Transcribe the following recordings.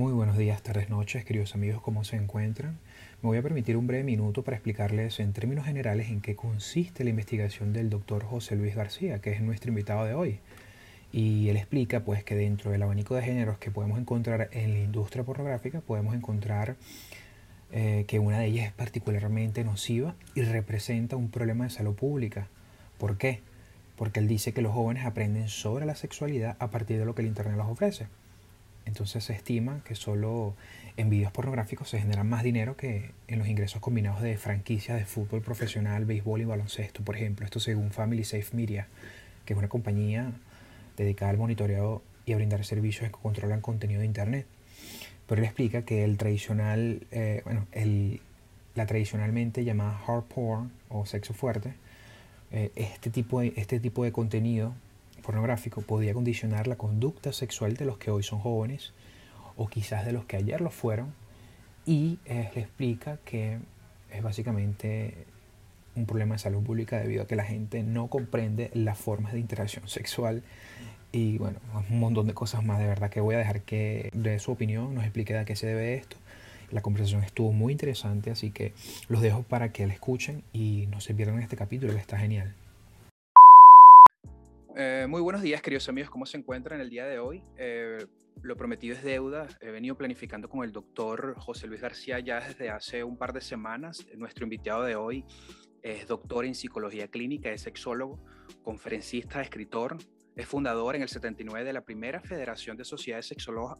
Muy buenos días, tardes, noches, queridos amigos, ¿cómo se encuentran? Me voy a permitir un breve minuto para explicarles en términos generales en qué consiste la investigación del doctor José Luis García, que es nuestro invitado de hoy. Y él explica pues que dentro del abanico de géneros que podemos encontrar en la industria pornográfica, podemos encontrar eh, que una de ellas es particularmente nociva y representa un problema de salud pública. ¿Por qué? Porque él dice que los jóvenes aprenden sobre la sexualidad a partir de lo que el Internet les ofrece. Entonces se estima que solo en videos pornográficos se genera más dinero que en los ingresos combinados de franquicias de fútbol profesional, béisbol y baloncesto, por ejemplo. Esto según Family Safe Media, que es una compañía dedicada al monitoreo y a brindar servicios que controlan contenido de Internet. Pero él explica que el tradicional, eh, bueno, el, la tradicionalmente llamada hard porn o sexo fuerte, eh, este, tipo de, este tipo de contenido pornográfico podía condicionar la conducta sexual de los que hoy son jóvenes o quizás de los que ayer lo fueron y eh, le explica que es básicamente un problema de salud pública debido a que la gente no comprende las formas de interacción sexual y bueno, un montón de cosas más de verdad que voy a dejar que de su opinión nos explique de a qué se debe esto. La conversación estuvo muy interesante, así que los dejo para que la escuchen y no se pierdan este capítulo que está genial. Eh, muy buenos días, queridos amigos. ¿Cómo se encuentran el día de hoy? Eh, lo prometido es deuda. He venido planificando con el doctor José Luis García ya desde hace un par de semanas. Nuestro invitado de hoy es doctor en psicología clínica, es sexólogo, conferencista, escritor. Es fundador en el 79 de la primera Federación de Sociedades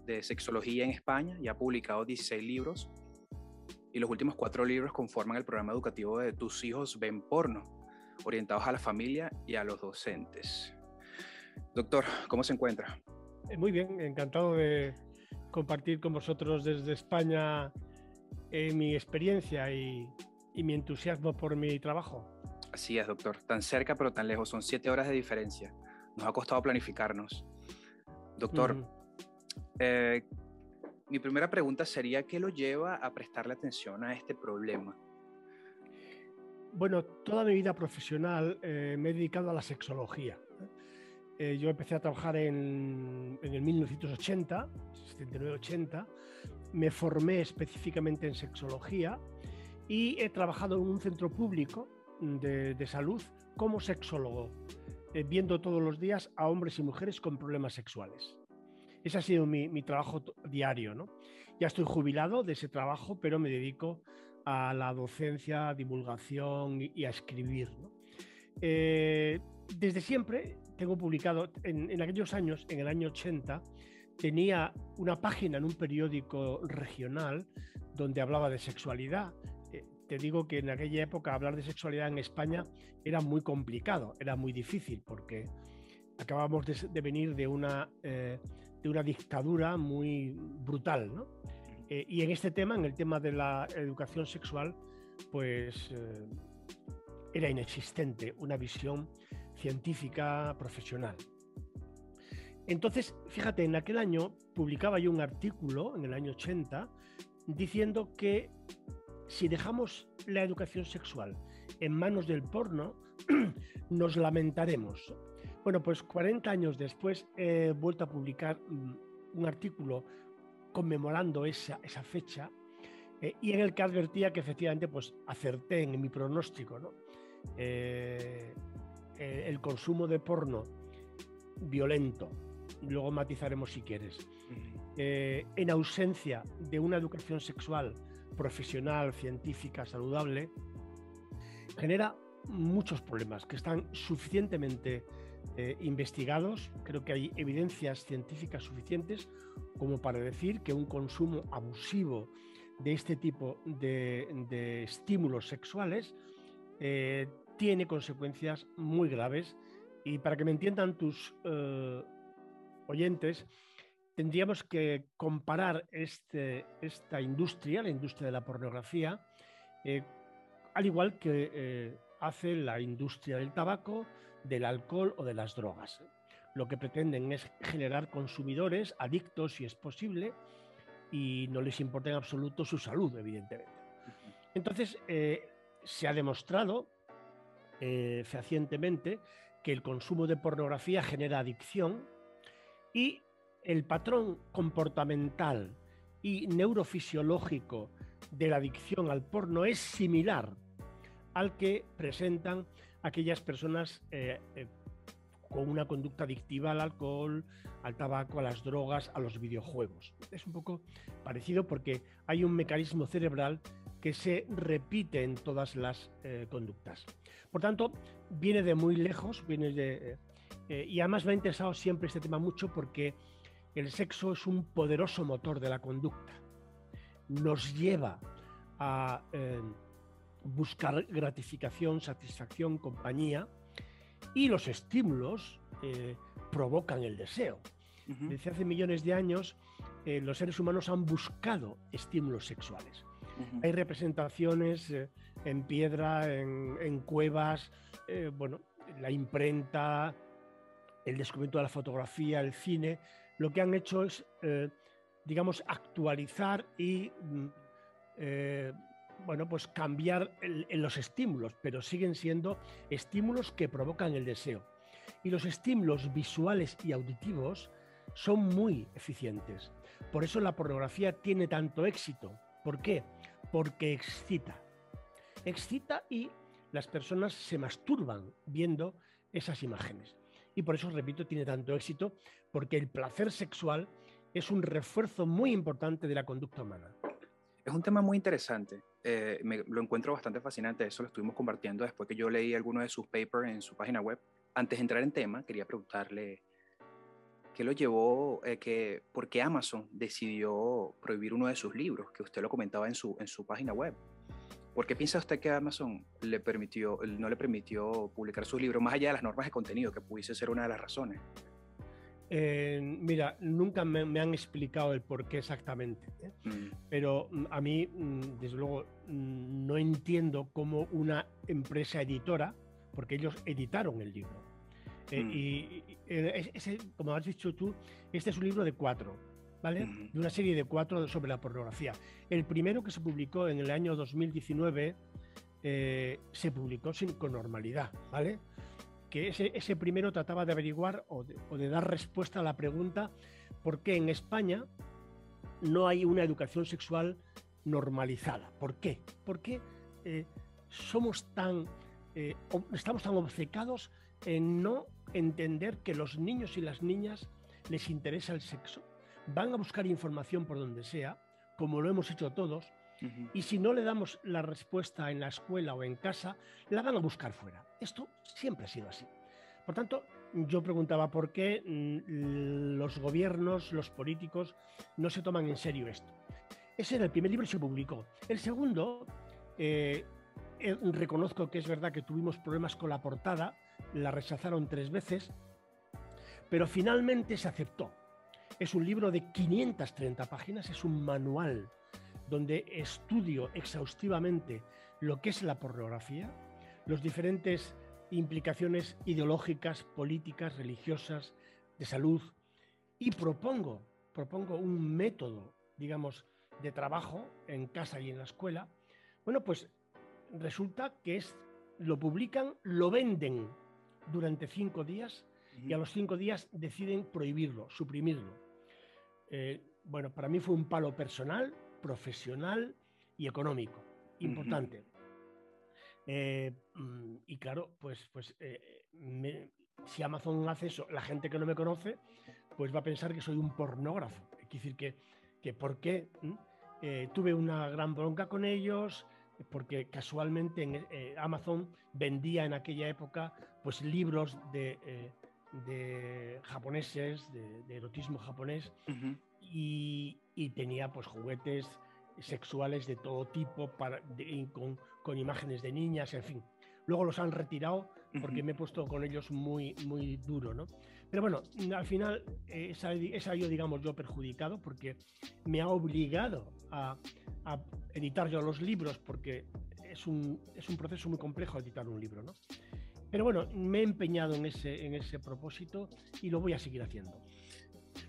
de Sexología en España y ha publicado 16 libros. Y los últimos cuatro libros conforman el programa educativo de Tus hijos ven porno, orientados a la familia y a los docentes. Doctor, ¿cómo se encuentra? Eh, muy bien, encantado de compartir con vosotros desde España eh, mi experiencia y, mi entusiasmo por mi trabajo. Así es, doctor. Tan cerca pero tan lejos. Son siete horas de diferencia. Nos ha costado planificarnos. Doctor, eh, mi primera pregunta sería, ¿qué lo lleva a prestarle atención a este problema? Bueno, toda mi vida profesional me he dedicado a la sexología. Eh, yo empecé a trabajar en, el 1980, 79-80, me formé específicamente en sexología y he trabajado en un centro público de, salud como sexólogo, eh, viendo todos los días a hombres y mujeres con problemas sexuales. Ese ha sido mi, trabajo diario. ¿no? Ya estoy jubilado de ese trabajo, pero me dedico a la docencia, divulgación y, a escribir. Eh, desde siempre tengo publicado, en, aquellos años, en el año 80, tenía una página en un periódico regional donde hablaba de sexualidad. Eh, te digo que en aquella época hablar de sexualidad en España era muy complicado, era muy difícil porque acabamos de, venir de una, eh, de una dictadura muy brutal. Eh, y en este tema, en el tema de la educación sexual, pues era inexistente una visión científica profesional. Entonces, fíjate, en aquel año publicaba yo un artículo, en el año 80, diciendo que si dejamos la educación sexual en manos del porno, nos lamentaremos. Bueno, pues 40 años después he vuelto a publicar mm, un artículo conmemorando esa, esa fecha eh, y en el que advertía que efectivamente pues acerté en mi pronóstico. ¿no? Eh, eh, el consumo de porno violento, luego matizaremos si quieres, eh, en ausencia de una educación sexual profesional, científica, saludable, genera muchos problemas que están suficientemente eh, investigados. Creo que hay evidencias científicas suficientes como para decir que un consumo abusivo de este tipo de, estímulos sexuales tiene consecuencias muy graves y para que me entiendan tus eh, oyentes, tendríamos que comparar este, esta industria, la industria de la pornografía, eh, al igual que eh, hace la industria del tabaco, del alcohol o de las drogas. Lo que pretenden es generar consumidores adictos si es posible y no les importa en absoluto su salud, evidentemente. Entonces, se ha demostrado eh, fehacientemente que el consumo de pornografía genera adicción y el patrón comportamental y neurofisiológico de la adicción al porno es similar al que presentan aquellas personas eh, eh, con una conducta adictiva al alcohol, al tabaco, a las drogas, a los videojuegos. Es un poco parecido porque hay un mecanismo cerebral que se repite en todas las eh, conductas. Por tanto, viene de muy lejos, viene de... y además me ha interesado siempre este tema mucho porque el sexo es un poderoso motor de la conducta. Nos lleva a buscar gratificación, satisfacción, compañía, y los estímulos eh, provocan el deseo. Desde hace millones de años, eh, los seres humanos han buscado estímulos sexuales. Hay representaciones eh, en piedra, en, cuevas, bueno, la imprenta, el descubrimiento de la fotografía, el cine. Lo que han hecho es, digamos, actualizar y mm, bueno, pues cambiar los estímulos, pero siguen siendo estímulos que provocan el deseo. Y los estímulos visuales y auditivos son muy eficientes. Por eso la pornografía tiene tanto éxito. ¿Por qué? Porque excita. Excita y las personas se masturban viendo esas imágenes. Y por eso, repito, tiene tanto éxito, porque el placer sexual es un refuerzo muy importante de la conducta humana. Es un tema muy interesante. Eh, me, lo encuentro bastante fascinante. Eso lo estuvimos compartiendo después que yo leí alguno de sus papers en su página web. Antes de entrar en tema, quería preguntarle qué lo llevó, eh, que, por qué Amazon decidió prohibir uno de sus libros, que usted lo comentaba en su, en su página web. ¿Por qué piensa usted que Amazon le permitió, no le permitió publicar sus libros, más allá de las normas de contenido, que pudiese ser una de las razones? mira, nunca me, han explicado el por qué exactamente, ¿eh? mm. pero mm, a mí, mm, desde luego, no entiendo cómo una empresa editora, porque ellos editaron el libro, eh, y, ese, como has dicho tú, este es un libro de cuatro, ¿vale? De una serie de cuatro sobre la pornografía. El primero que se publicó en el año 2019 eh, se publicó sin, con normalidad, ¿vale? que ese, primero trataba de averiguar o de, dar respuesta a la pregunta por qué en España no hay una educación sexual normalizada. ¿Por qué? Porque eh, somos tan, eh, estamos tan obcecados en no entender que los niños y las niñas les interesa el sexo, van a buscar información por donde sea, como lo hemos hecho todos, y si no le damos la respuesta en la escuela o en casa, la van a buscar fuera. Esto siempre ha sido así. Por tanto, yo preguntaba por qué mm, los gobiernos, los políticos, no se toman en serio esto. Ese era el primer libro y se publicó. El segundo, eh, eh, reconozco que es verdad que tuvimos problemas con la portada, la rechazaron tres veces, pero finalmente se aceptó. Es un libro de 530 páginas, es un manual donde estudio exhaustivamente lo que es la pornografía, los diferentes implicaciones ideológicas, políticas, religiosas, de salud, y propongo, propongo un método, digamos, de trabajo en casa y en la escuela. Bueno, pues resulta que es, lo publican, lo venden durante cinco días y a los cinco días deciden prohibirlo, suprimirlo. Eh, bueno, para mí fue un palo personal, profesional y económico. Importante. Eh, mm, y claro, pues, pues eh, si Amazon hace eso, la gente que no me conoce, pues va a pensar que soy un pornógrafo. Es decir, que, que por qué ¿Mm? eh, tuve una gran bronca con ellos, porque casualmente en Amazon vendía en aquella época pues libros de, de japoneses, de, erotismo japonés, y, tenía pues juguetes sexuales de todo tipo para, con, con, imágenes de niñas, en fin. Luego los han retirado porque me he puesto con ellos muy, muy duro, ¿no? Pero bueno, al final he salido, digamos, yo perjudicado porque me ha obligado a, a, editar yo los libros porque es un, es un proceso muy complejo editar un libro, ¿no? Pero bueno, me he empeñado en ese, en ese propósito y lo voy a seguir haciendo.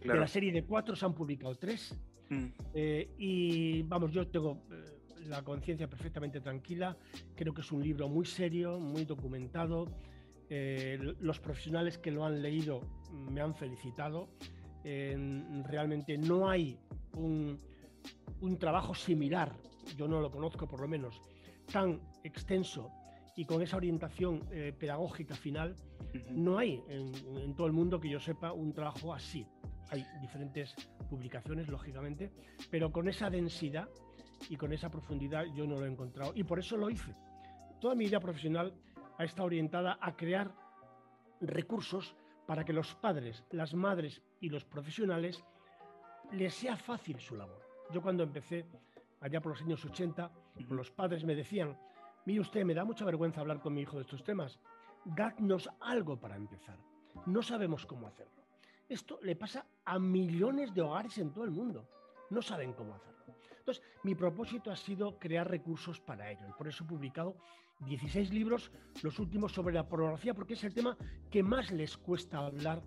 De la serie de cuatro se han publicado tres. Mm. Eh, y vamos, yo tengo eh, la conciencia perfectamente tranquila. Creo que es un libro muy serio, muy documentado. Eh, los profesionales que lo han leído me han felicitado. realmente no hay un, un trabajo similar, yo no lo conozco por lo menos, tan extenso y con esa orientación eh, pedagógica final, no hay en, todo el mundo que yo sepa un trabajo así. Hay diferentes publicaciones, lógicamente, pero con esa densidad y con esa profundidad yo no lo he encontrado y por eso lo hice. Toda mi vida profesional estado orientada a crear recursos para que los padres, las madres y los profesionales les sea fácil su labor. Yo cuando empecé allá por los años 80, los padres me decían, mire usted, me da mucha vergüenza hablar con mi hijo de estos temas, dadnos algo para empezar. No sabemos cómo hacerlo. Esto le pasa a millones de hogares en todo el mundo. No saben cómo hacerlo. Mi propósito ha sido crear recursos para ello y por eso he publicado 16 libros, los últimos sobre la pornografía, porque es el tema que más les cuesta hablar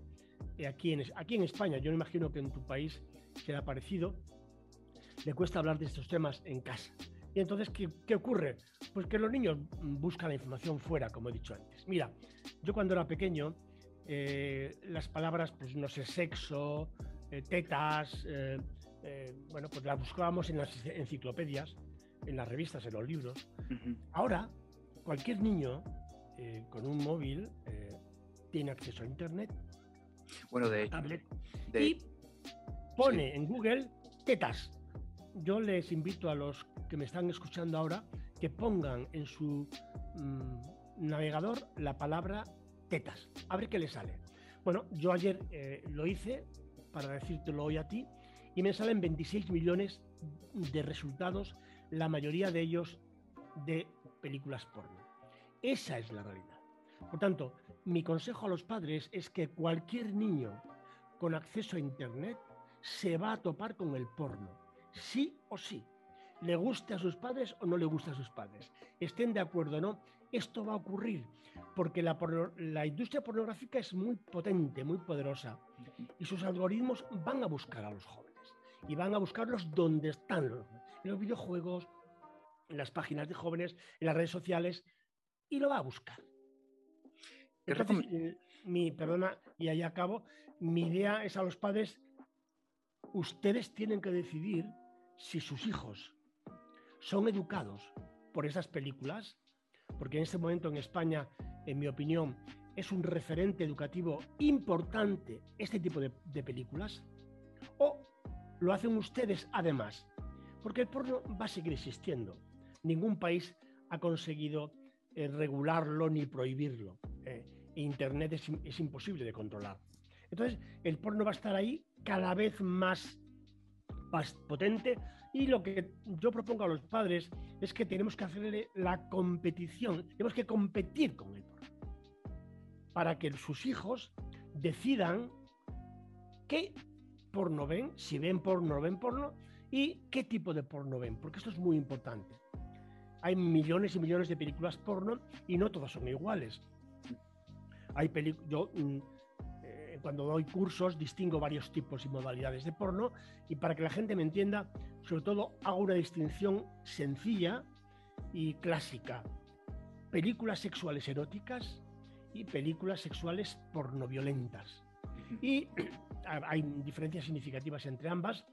aquí en, aquí en España. Yo me imagino que en tu país será parecido. Le cuesta hablar de estos temas en casa. Y entonces, ¿qué, ocurre? Pues que los niños buscan la información fuera, como he dicho antes. Mira, yo cuando era pequeño, eh, las palabras, pues no sé, sexo, eh, tetas, eh, bueno, pues las buscábamos en las enciclopedias, en las revistas, en los libros. Ahora, cualquier niño con un móvil tiene acceso a Internet, bueno, de, tablet, y pone en Google tetas. Yo les invito a los que me están escuchando ahora que pongan en su mm, navegador la palabra tetas. A ver qué les sale. Bueno, yo ayer eh, lo hice para decírtelo hoy a ti y me salen 26 millones de resultados, la mayoría de ellos de películas porno. Esa es la realidad. Por tanto, mi consejo a los padres es que cualquier niño con acceso a Internet se va a topar con el porno, sí o sí. Le guste a sus padres o no le guste a sus padres. Estén de acuerdo o no, esto va a ocurrir porque la, la, industria pornográfica es muy potente, muy poderosa y sus algoritmos van a buscar a los jóvenes y van a buscarlos donde están los en los videojuegos, en las páginas de jóvenes, en las redes sociales y lo va a buscar. Entonces, eh, mi, perdona, y ahí acabo, mi idea es a los padres, ustedes tienen que decidir si sus hijos son educados por esas películas, porque en este momento en España, en mi opinión, es un referente educativo importante este tipo de, de películas, o lo hacen ustedes además, porque el porno va a seguir existiendo. Ningún país ha conseguido eh, regularlo ni prohibirlo. Eh, Internet es, imposible de controlar. Entonces, el porno va a estar ahí cada vez más, potente y lo que yo propongo a los padres es que tenemos que hacerle la competición, tenemos que competir con el porno para que sus hijos decidan qué porno ven, si ven porno ven porno y qué tipo de porno ven, porque esto es muy importante hay millones y millones de películas porno y no todas son iguales. Hay yo mm, eh, cuando doy cursos distingo varios tipos y modalidades de porno y para que la gente me entienda, sobre todo hago una distinción sencilla y clásica. Películas sexuales eróticas y películas sexuales pornoviolentas. Y hay diferencias significativas entre ambas.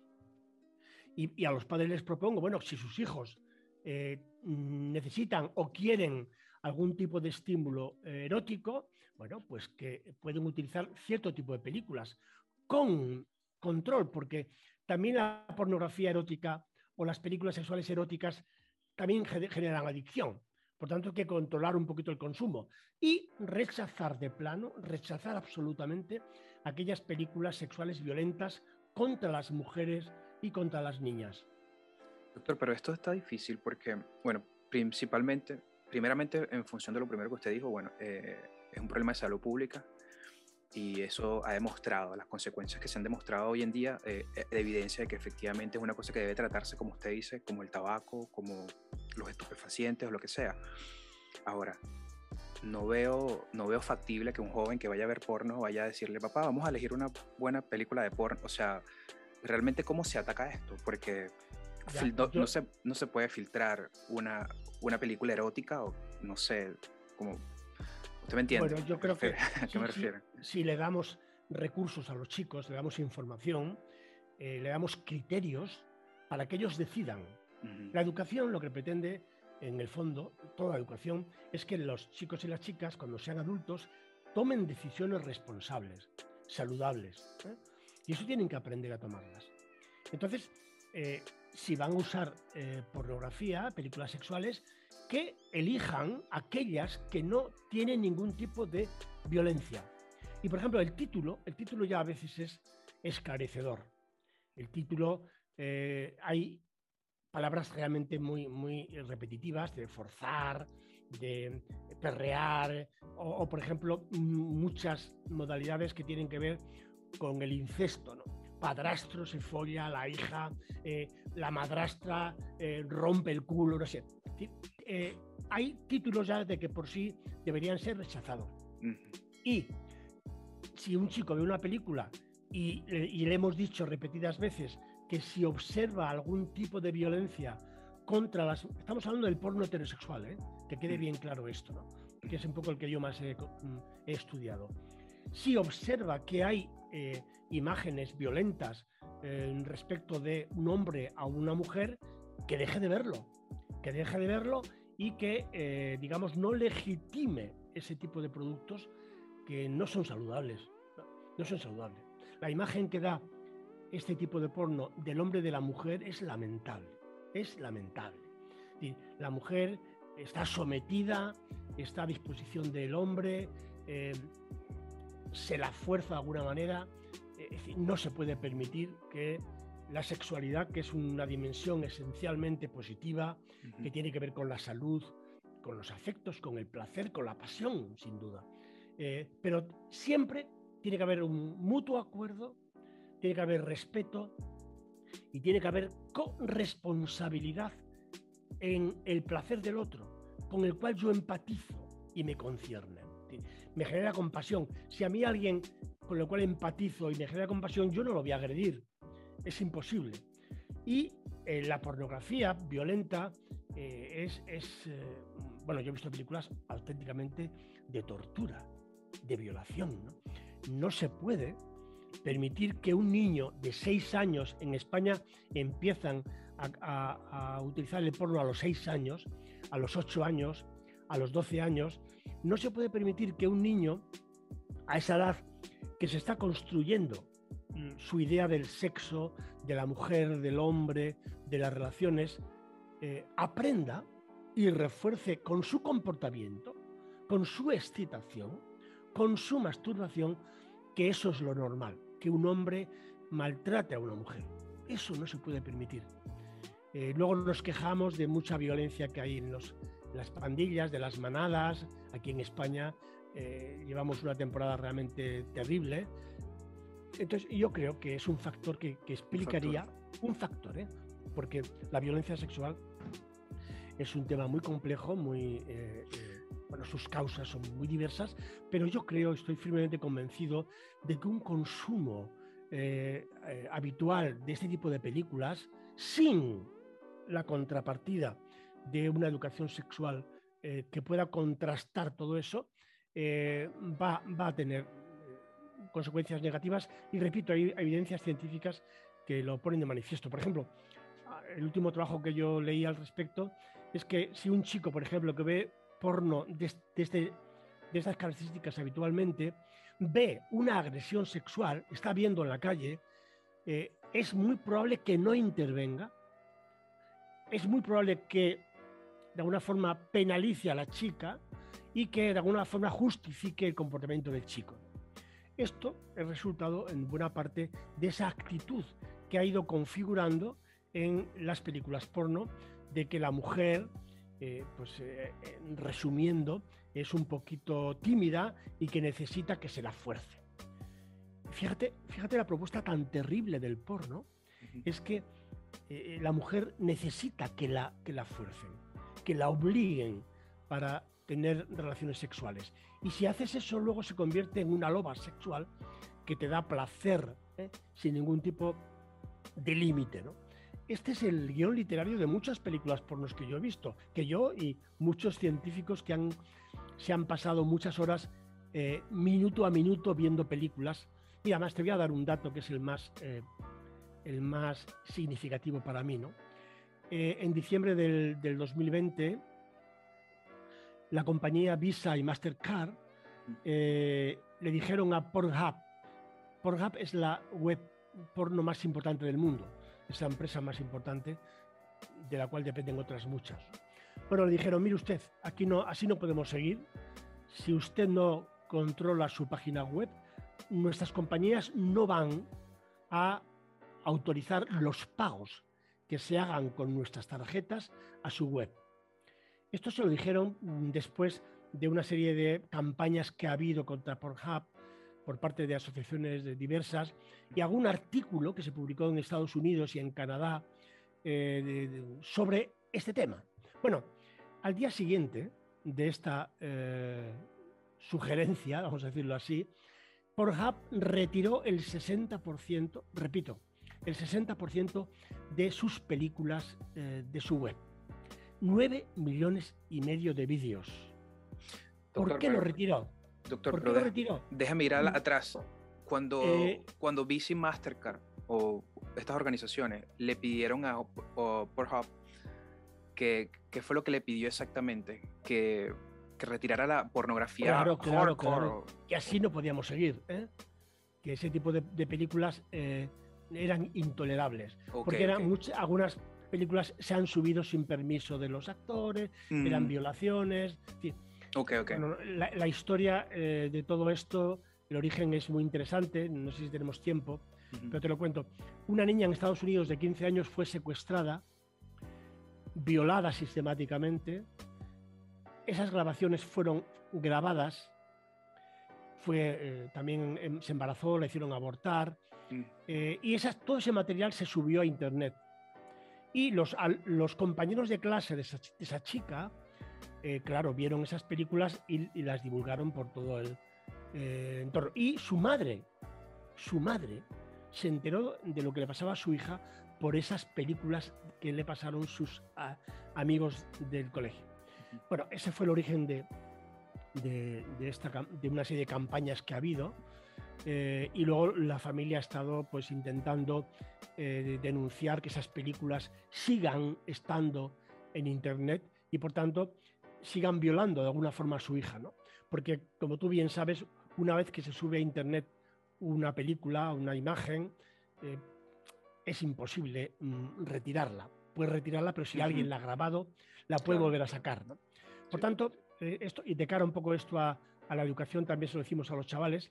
Y, a los padres les propongo, bueno, si sus hijos eh, necesitan o quieren algún tipo de estímulo eh, erótico, bueno, pues que pueden utilizar cierto tipo de películas con control, porque también la pornografía erótica o las películas sexuales eróticas también generan adicción. Por tanto, hay que controlar un poquito el consumo y rechazar de plano, rechazar absolutamente aquellas películas sexuales violentas contra las mujeres y contra las niñas. Doctor, pero esto está difícil porque, bueno, principalmente, primeramente en función de lo primero que usted dijo, bueno, eh, es un problema de salud pública y eso ha demostrado, las consecuencias que se han demostrado hoy en día, eh, eh, de evidencia de que efectivamente es una cosa que debe tratarse, como usted dice, como el tabaco, como los estupefacientes o lo que sea. Ahora, no veo, no veo factible que un joven que vaya a ver porno vaya a decirle, papá, vamos a elegir una buena película de porno. O sea, realmente cómo se ataca esto, porque no, se, no se puede filtrar una, una película erótica o no sé, como... ¿Usted me entiende? Bueno, yo creo que... ¿A qué me refiero? Si, le damos recursos a los chicos, le damos información, eh, le damos criterios, para que ellos decidan. La educación lo que pretende, en el fondo, toda educación, es que los chicos y las chicas, cuando sean adultos, tomen decisiones responsables, saludables. ¿eh? Y eso tienen que aprender a tomarlas. Entonces, eh, si van a usar eh, pornografía, películas sexuales, que elijan aquellas que no tienen ningún tipo de violencia. Y por ejemplo, el título, el título ya a veces es esclarecedor. El título, hay palabras realmente muy, muy repetitivas, de forzar, de perrear, o, por ejemplo muchas modalidades que tienen que ver con el incesto. ¿no? Padrastro se folla a la hija, eh, la madrastra eh, rompe el culo, no sé. Eh, hay títulos ya de que por sí deberían ser rechazados. Y si un chico ve una película y, y le hemos dicho repetidas veces que si observa algún tipo de violencia contra las... Estamos hablando del porno heterosexual, ¿eh? que quede bien claro esto, ¿no? que es un poco el que yo más he, mm, estudiado. Si observa que hay eh, imágenes violentas eh, respecto de un hombre a una mujer, que deje de verlo, que deje de verlo y que, digamos, no legitime ese tipo de productos que no son saludables. no son saludables. La imagen que da este tipo de porno del hombre y de la mujer es lamentable, es lamentable. La mujer está sometida, está a disposición del hombre, eh, se la fuerza de alguna manera, no se puede permitir que la sexualidad, que es una dimensión esencialmente positiva, que tiene que ver con la salud, con los afectos, con el placer, con la pasión, sin duda. Eh, pero siempre tiene que haber un mutuo acuerdo tiene que haber respeto y tiene que haber corresponsabilidad en el placer del otro, con el cual yo empatizo y me concierne. Me genera compasión. Si a mí alguien con el cual empatizo y me genera compasión, yo no lo voy a agredir. Es imposible. Y eh, la pornografía violenta eh, es, eh, bueno, yo he visto películas auténticamente de tortura, de violación. ¿no? no se puede permitir que un niño de 6 años en España empiezan a, utilizar el porno a los 6 años, a los 8 años, a los 12 años, no se puede permitir que un niño a esa edad que se está construyendo mm, su idea del sexo, de la mujer, del hombre, de las relaciones, eh, aprenda y refuerce con su comportamiento, con su excitación, con su masturbación, que eso es lo normal, que un hombre maltrate a una mujer. Eso no se puede permitir. Eh, luego nos quejamos de mucha violencia que hay en, los, las pandillas, de las manadas. Aquí en España eh, llevamos una temporada realmente terrible. Entonces yo creo que es un factor que, explicaría, un factor, ¿eh? porque la violencia sexual es un tema muy complejo, muy bueno, sus causas son muy diversas, pero yo creo, estoy firmemente convencido de que un consumo eh, eh, habitual de este tipo de películas, sin la contrapartida de una educación sexual eh, que pueda contrastar todo eso, va, va, a tener consecuencias negativas. Y repito, hay evidencias científicas que lo ponen de manifiesto. Por ejemplo, el último trabajo que yo leí al respecto es que si un chico, por ejemplo, que ve porno de, este, de estas características habitualmente, ve una agresión sexual, está viendo en la calle, eh, es muy probable que no intervenga, es muy probable que de alguna forma penalice a la chica y que de alguna forma justifique el comportamiento del chico. Esto es resultado en buena parte de esa actitud que ha ido configurando en las películas porno de que la mujer eh, pues eh, resumiendo, es un poquito tímida y que necesita que se la fuerce. Fíjate, fíjate la propuesta tan terrible del porno, es que eh, la mujer necesita que la, que la fuercen, que la obliguen para tener relaciones sexuales. Y si haces eso, luego se convierte en una loba sexual que te da placer sin ningún tipo de límite. ¿no? Este es el guion literario de muchas películas pornos que yo he visto, que yo y muchos científicos que se han pasado muchas horas eh, minuto a minuto viendo películas. Y además te voy a dar un dato que es el más, eh, significativo para mí. ¿no? Eh, en diciembre del, del, 2020, la compañía Visa y Mastercard le dijeron a Pornhub, Pornhub es la web porno más importante del mundo, es la empresa más importante de la cual dependen otras muchas. Bueno, le dijeron, mire usted, aquí no, así no podemos seguir. Si usted no controla su página web, nuestras compañías no van a autorizar los pagos que se hagan con nuestras tarjetas a su web. Esto se lo dijeron después de una serie de campañas que ha habido contra Pornhub por parte de asociaciones diversas y algún artículo que se publicó en Estados Unidos y en Canadá eh, sobre este tema. Bueno, al día siguiente de esta eh, sugerencia, vamos a decirlo así, Pornhub retiró el 60%, repito, el 60% de sus películas eh, de su web. 9 millones y medio de vídeos. ¿Por qué lo retiró? Doctor, ¿Por qué lo retiró? Déjame ir mm. atrás. Cuando, eh, cuando Visa Mastercard o estas organizaciones le pidieron a Pornhub que, ¿qué fue lo que le pidió exactamente? Que que retirara la pornografía. Claro, claro, claro. Que así no podíamos seguir. ¿eh? Que ese tipo de, películas eh, eran intolerables. porque eran muchas, algunas películas se han subido sin permiso de los actores, eran mm. Violaciones. Ok, ok. la, historia eh, de todo esto, el origen es muy interesante, no sé si tenemos tiempo, pero te lo cuento. Una niña en Estados Unidos de 15 años fue secuestrada, violada sistemáticamente, esas grabaciones fueron grabadas, fue, eh, también em, se embarazó, le hicieron abortar, mm. eh, y esas, todo ese material se subió a Internet. Y los, los compañeros de clase de esa, chica, eh, claro, vieron esas películas y, las divulgaron por todo el entorno. Y su madre, su madre, se enteró de lo que le pasaba a su hija por esas películas que le pasaron sus amigos del colegio. Bueno, ese fue el origen de, de, esta, de una serie de campañas que ha habido. Eh, y luego la familia ha estado pues intentando eh, denunciar que esas películas sigan estando en internet y por tanto sigan violando de alguna forma a su hija, ¿no? Porque como tú bien sabes, una vez que se sube a internet una película, una imagen, eh, es imposible mm, retirarla. Puedes retirarla, pero si alguien la ha grabado, la puede volver a sacar. Por tanto, eh, esto, y de cara un poco esto a, la educación, también se lo decimos a los chavales,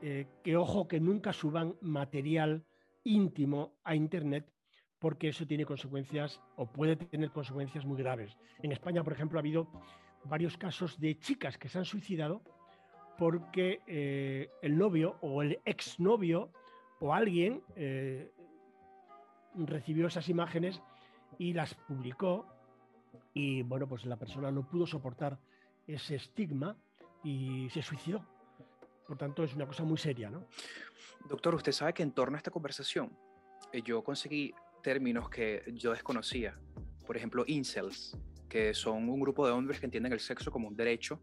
eh, que ojo que nunca suban material íntimo a Internet porque eso tiene consecuencias o puede tener consecuencias muy graves. En España, por ejemplo, ha habido varios casos de chicas que se han suicidado porque eh, el novio o el exnovio o alguien recibió esas imágenes y las publicó y bueno, pues la persona no pudo soportar ese estigma y se suicidó. Por tanto, es una cosa muy seria, ¿no? Doctor, usted sabe que en torno a esta conversación eh, yo conseguí términos que yo desconocía. Por ejemplo, incels, que son un grupo de hombres que entienden el sexo como un derecho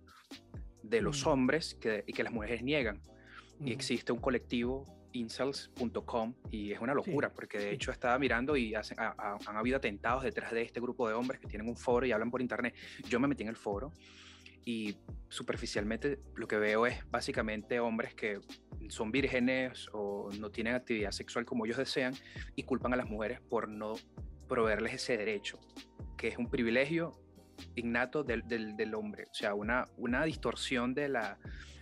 de los mm. hombres y que las mujeres niegan. Y existe un colectivo incels.com y es una locura porque de hecho estaba mirando y hacen, han habido atentados detrás de este grupo de hombres que tienen un foro y hablan por internet. Yo me metí en el foro y superficialmente lo que veo es básicamente hombres que son vírgenes o no tienen actividad sexual como ellos desean y culpan a las mujeres por no proveerles ese derecho, que es un privilegio innato del, del, del hombre, o sea, una, una distorsión de la,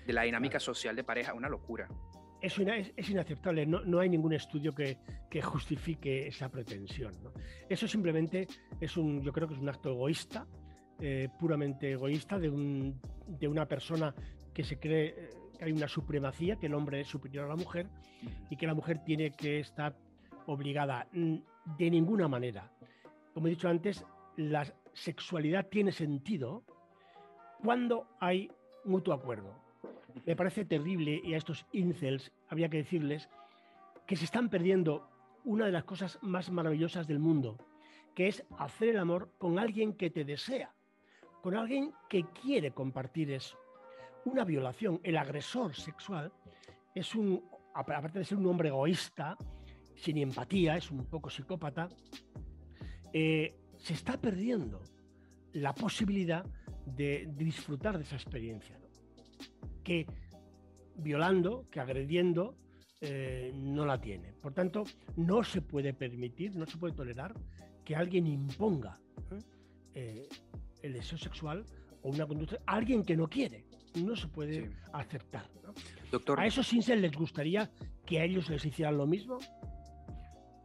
de la dinámica social de pareja, una locura. Es, es, inaceptable, no, no, hay ningún estudio que, que justifique esa pretensión. Eso simplemente es un, yo creo que es un acto egoísta, eh, puramente egoísta de, un, de, una persona que se cree eh, que hay una supremacía, que el hombre es superior a la mujer y que la mujer tiene que estar obligada mm, de ninguna manera. Como he dicho antes, la sexualidad tiene sentido cuando hay mutuo acuerdo. Me parece terrible, y a estos incels habría que decirles, que se están perdiendo una de las cosas más maravillosas del mundo, que es hacer el amor con alguien que te desea, con alguien que quiere compartir eso. Una violación, el agresor sexual, es un, aparte de ser un hombre egoísta, sin empatía, es un poco psicópata, eh, se está perdiendo la posibilidad de, disfrutar de esa experiencia. Que violando, que agrediendo, eh, no la tiene. Por tanto, no se puede permitir, no se puede tolerar que alguien imponga ¿eh? El deseo sexual o una conducta a alguien que no quiere. No se puede aceptar. Doctor. ¿A esos Sinsel les gustaría que a ellos les hicieran lo mismo?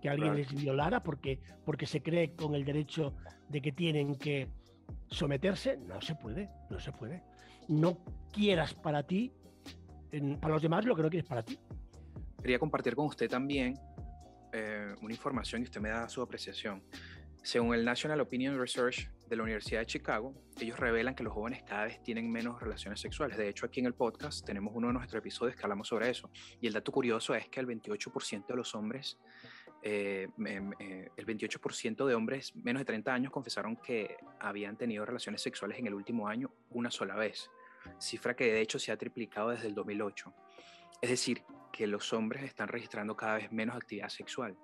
que alguien les violara porque, porque se cree con el derecho de que tienen que someterse, no se puede, no se puede. No quieras para ti, para los demás lo que no quieres para ti. Quería compartir con usted también eh, una información y usted me da su apreciación. Según el National Opinion Research de la Universidad de Chicago, ellos revelan que los jóvenes cada vez tienen menos relaciones sexuales. De hecho, aquí en el podcast tenemos uno de nuestros episodios que hablamos sobre eso. Y el dato curioso es que el 28% de los hombres eh, el 28% de hombres menos de 30 años confesaron que habían tenido relaciones sexuales en el último año una sola vez, cifra que de hecho se ha triplicado desde el 2008. Es decir, que los hombres están registrando cada vez menos actividad sexual.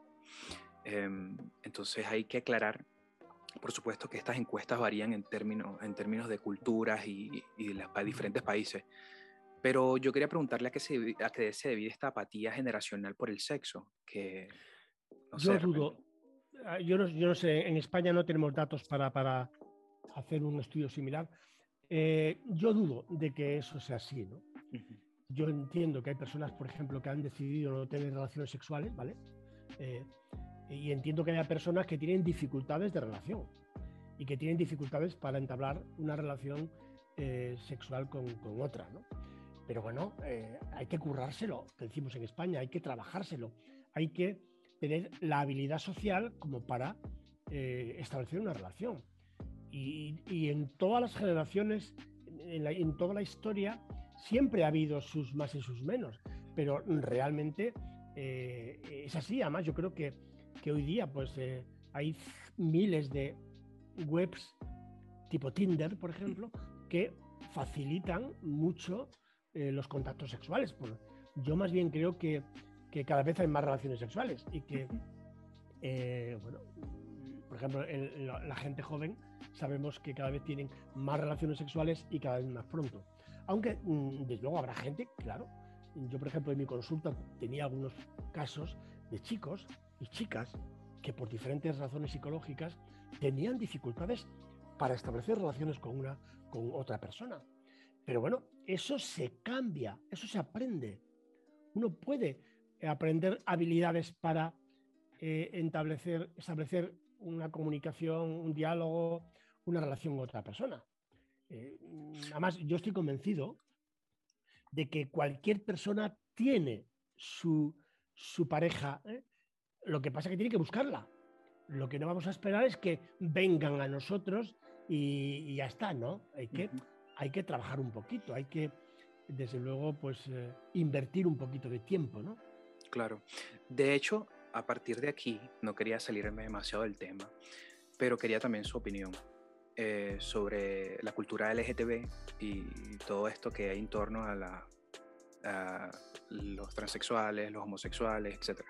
Em, entonces hay que aclarar, por supuesto, que estas encuestas varían en términos, en términos de culturas y, de los diferentes países. Pero yo quería preguntarle a qué, se, a qué se debe esta apatía generacional por el sexo, que yo dudo. Ah, yo no, sé, en España no tenemos datos para, hacer un estudio similar. Eh, yo dudo de que eso sea así, ¿no? Yo entiendo que hay personas, por ejemplo, que han decidido no tener relaciones sexuales, ¿vale? Eh, y entiendo que haya personas que tienen dificultades de relación y que tienen dificultades para entablar una relación eh, sexual con, otra, ¿no? Pero bueno, hay que currárselo, que decimos en España, hay que trabajárselo, hay que tener la habilidad social como para eh, establecer una relación. Y, en todas las generaciones, en, toda la historia, siempre ha habido sus más y sus menos, pero realmente eh, es así. Además, yo creo que, que hoy día pues, eh, hay miles de webs tipo Tinder, por ejemplo, que facilitan mucho los contactos sexuales. yo más bien creo que que cada vez hay más relaciones sexuales y que, eh, bueno, por ejemplo, la, gente joven sabemos que cada vez tienen más relaciones sexuales y cada vez más pronto. Aunque, mm, desde luego, habrá gente, claro. Yo, por ejemplo, en mi consulta tenía algunos casos de chicos chicas que por diferentes razones psicológicas tenían dificultades para establecer relaciones con una con otra persona. Pero bueno, eso se cambia, eso se aprende. Uno puede eh, aprender habilidades para eh, establecer, establecer una comunicación, un diálogo, una relación con otra persona. Eh, además, yo estoy convencido de que cualquier persona tiene su, pareja. Lo que pasa es que tiene que buscarla. Lo que no vamos a esperar es que vengan a nosotros y, ya está, ¿no? Hay que, hay que trabajar un poquito, hay que, desde luego, pues invertir un poquito de tiempo, ¿no? Claro. De hecho, a partir de aquí, no quería salirme demasiado del tema, pero quería también su opinión eh, sobre la cultura LGTB y todo esto que hay en torno a, la, los transexuales, los homosexuales, etc.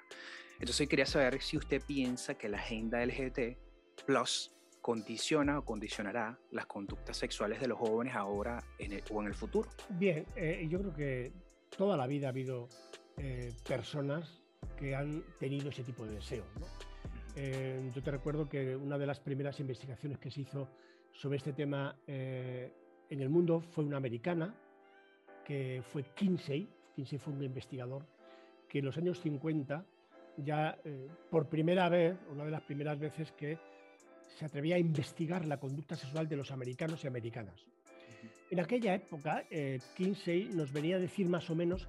Entonces quería saber si usted piensa que la agenda LGBT Plus condiciona o condicionará las conductas sexuales de los jóvenes ahora o en el futuro. Bien, eh, yo creo que toda la vida ha habido eh, personas que han tenido ese tipo de deseo. Eh, yo te recuerdo que una de las primeras investigaciones que se hizo sobre este tema eh, en el mundo fue una americana, que fue Kinsey. Kinsey fue un investigador que en los años 50 ya por primera vez, una de las primeras veces que se atrevía a investigar la conducta sexual de los americanos y americanas. En aquella época, Kinsey nos venía a decir más o menos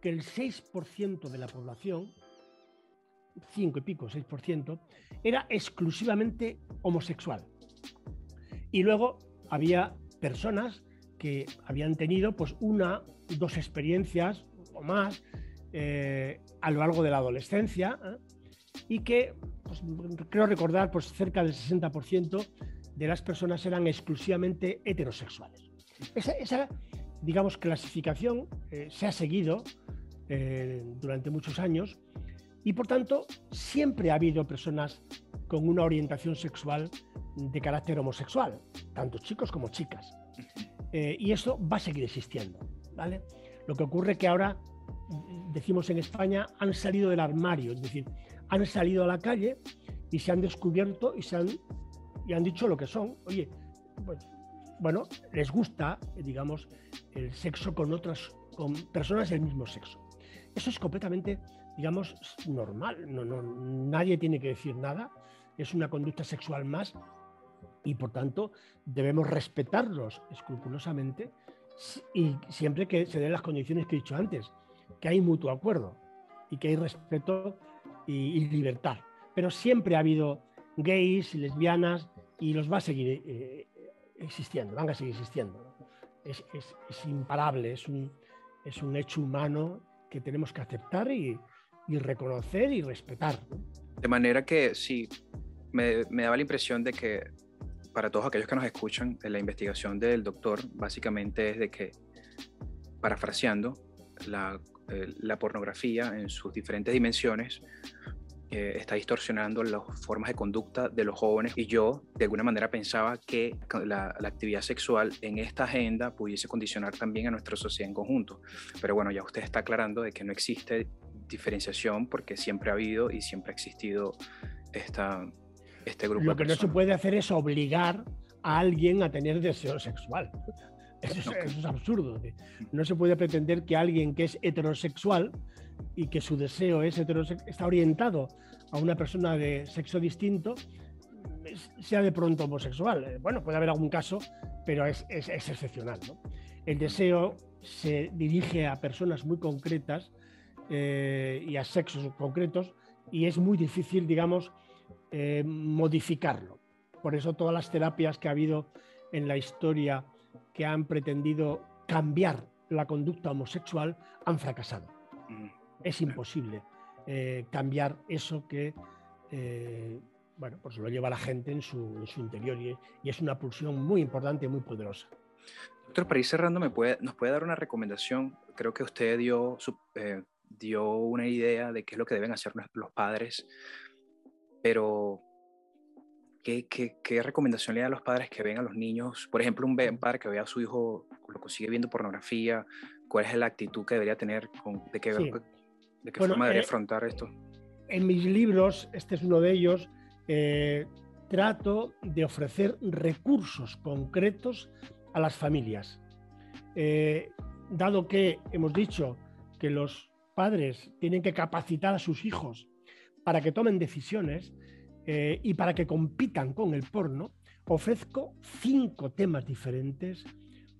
que el 6% de la población, 5 y pico, 6%, era exclusivamente homosexual. Y luego había personas que habían tenido pues una, dos experiencias o más eh, a lo largo de la adolescencia ¿eh? y que pues, creo recordar pues cerca del 60% de las personas eran exclusivamente heterosexuales. Esa, digamos, clasificación eh, se ha seguido durante muchos años Y por tanto, siempre ha habido personas con una orientación sexual de carácter homosexual, tanto chicos como chicas. Y eso va a seguir existiendo. ¿vale? Lo que ocurre que ahora, decimos en España, han salido del armario, es decir, han salido a la calle y se han descubierto y, se han, y han dicho lo que son. Oye, pues, bueno, les gusta, digamos, el sexo con otras, con personas del mismo sexo. Eso es completamente, digamos, normal. No, no, nadie tiene que decir nada. Es una conducta sexual más y por tanto debemos respetarlos escrupulosamente y siempre que se den las condiciones que he dicho antes, que hay mutuo acuerdo y que hay respeto y, libertad. Pero siempre ha habido gays y lesbianas y los va a seguir eh, existiendo, van a seguir existiendo. Es, imparable, es un, es un hecho humano que tenemos que aceptar y, reconocer y respetar. De manera que sí, me, me, daba la impresión de que para todos aquellos que nos escuchan, la investigación del doctor básicamente es de que, parafraseando, la, eh, la pornografía en sus diferentes dimensiones eh, está distorsionando las formas de conducta de los jóvenes y yo de alguna manera pensaba que la, la, actividad sexual en esta agenda pudiese condicionar también a nuestra sociedad en conjunto. Pero bueno, ya usted está aclarando de que no existe diferenciación porque siempre ha habido y siempre ha existido esta, este grupo. Lo que no se puede hacer es obligar a alguien a tener deseo sexual. Eso es, absurdo. No se puede pretender que alguien que es heterosexual y que su deseo es está orientado a una persona de sexo distinto sea de pronto homosexual. Eh, bueno, puede haber algún caso, pero es, excepcional. El deseo se dirige a personas muy concretas eh, y a sexos concretos y es muy difícil, digamos, eh, modificarlo. Por eso todas las terapias que ha habido en la historia que han pretendido cambiar la conducta homosexual han fracasado. Mm. Es imposible eh, cambiar eso que eh, bueno, pues lo lleva la gente en su, interior y, es una pulsión muy importante y muy poderosa. Doctor, para ir cerrando, ¿me puede, ¿nos puede dar una recomendación? Creo que usted dio, dio una idea de qué es lo que deben hacer los padres pero, ¿qué, recomendación le da a los padres que ven a los niños? Por ejemplo, un, padre que vea a su hijo, lo consigue viendo pornografía, ¿cuál es la actitud que debería tener? ¿De qué, de qué forma debería eh, afrontar esto? En mis libros, este es uno de ellos, eh, trato de ofrecer recursos concretos a las familias. Eh, dado que hemos dicho que los padres tienen que capacitar a sus hijos para que tomen decisiones eh, y para que compitan con el porno, ofrezco cinco temas diferentes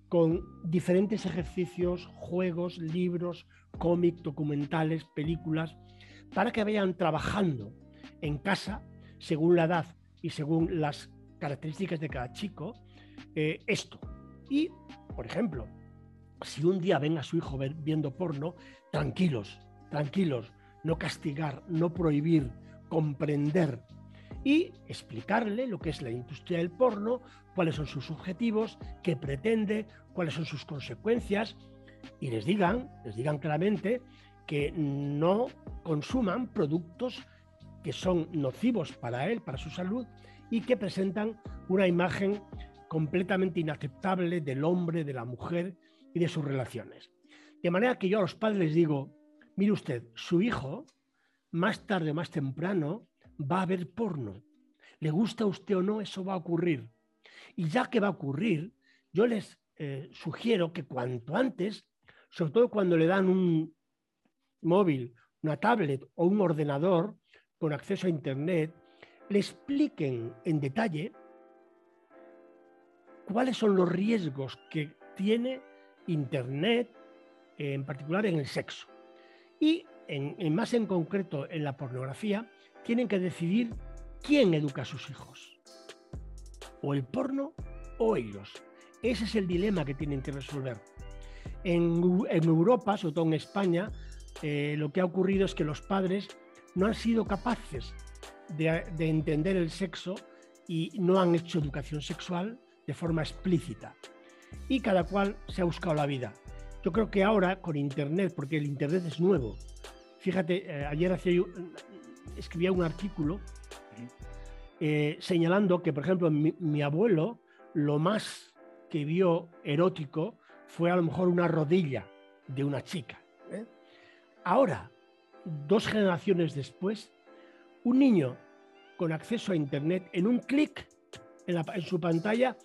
con diferentes ejercicios, juegos, libros, cómics, documentales, películas, para que vayan trabajando en casa, según la edad y según las características de cada chico, eh, esto. Y, por ejemplo, si un día ven a su hijo viendo porno, tranquilos, tranquilos, no castigar, no prohibir, comprender y explicarle lo que es la industria del porno, cuáles son sus objetivos, qué pretende, cuáles son sus consecuencias y les digan, les digan claramente que no consuman productos que son nocivos para él, para su salud y que presentan una imagen completamente inaceptable del hombre, de la mujer y de sus relaciones. De manera que yo a los padres les digo, Mire usted, su hijo, más tarde o más temprano, va a ver porno. Le gusta a usted o no, eso va a ocurrir. Y ya que va a ocurrir, yo les eh, sugiero que cuanto antes, sobre todo cuando le dan un móvil, una tablet o un ordenador con acceso a Internet, le expliquen en detalle cuáles son los riesgos que tiene Internet, en particular en el sexo. Y en, más en concreto en la pornografía, tienen que decidir quién educa a sus hijos. O el porno o ellos. Ese es el dilema que tienen que resolver. En, Europa, sobre todo en España, eh, lo que ha ocurrido es que los padres no han sido capaces de, de entender el sexo y no han hecho educación sexual de forma explícita. Y cada cual se ha buscado la vida. Yo creo que ahora con Internet, porque el Internet es nuevo, Fíjate, eh, ayer hacía, escribía un artículo eh, señalando que, por ejemplo, mi, abuelo lo más que vio erótico fue a lo mejor una rodilla de una chica. ¿eh? Ahora, dos generaciones después, un niño con acceso a Internet, en un clic en, su pantalla,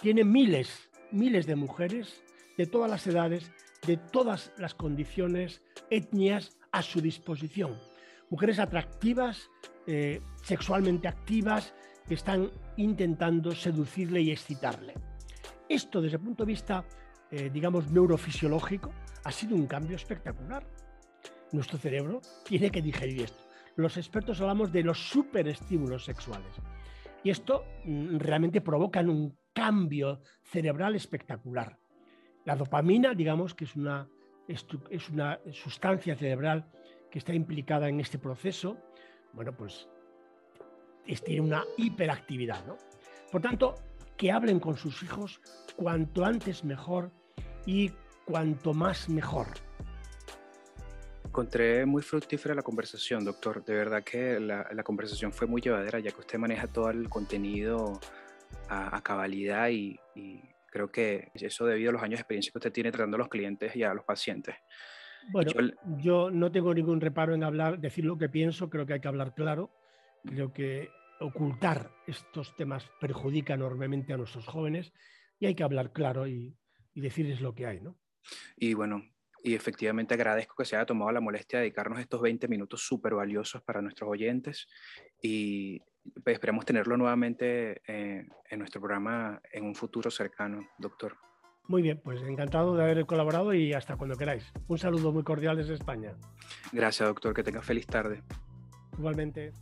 tiene miles, miles de mujeres de todas las edades, de todas las condiciones, etnias a su disposición. Mujeres atractivas, eh, sexualmente activas, que están intentando seducirle y excitarle. Esto desde el punto de vista, eh, digamos, neurofisiológico, ha sido un cambio espectacular. Nuestro cerebro tiene que digerir esto. Los expertos hablamos de los superestímulos sexuales. Y esto mm, realmente provoca un cambio cerebral espectacular. La dopamina, digamos que es una, es una sustancia cerebral que está implicada en este proceso, bueno, pues tiene una hiperactividad. ¿no? Por tanto, que hablen con sus hijos cuanto antes mejor y cuanto más mejor. Encontré muy fructífera la conversación, doctor. De verdad que la, conversación fue muy llevadera, ya que usted maneja todo el contenido a, cabalidad y, creo que eso debido a los años de experiencia que usted tiene tratando a los clientes y a los pacientes. Bueno, yo, no tengo ningún reparo en hablar, decir lo que pienso, creo que hay que hablar claro. Creo que ocultar estos temas perjudica enormemente a nuestros jóvenes y hay que hablar claro y, y decirles lo que hay, ¿no? Y bueno, y efectivamente agradezco que se haya tomado la molestia de dedicarnos estos 20 minutos súper valiosos para nuestros oyentes y pues, esperamos tenerlo nuevamente eh, en nuestro programa en un futuro cercano, doctor. Muy bien, pues encantado de haber colaborado y hasta cuando queráis. Un saludo muy cordial desde España. Gracias, doctor. Que tenga feliz tarde. Igualmente.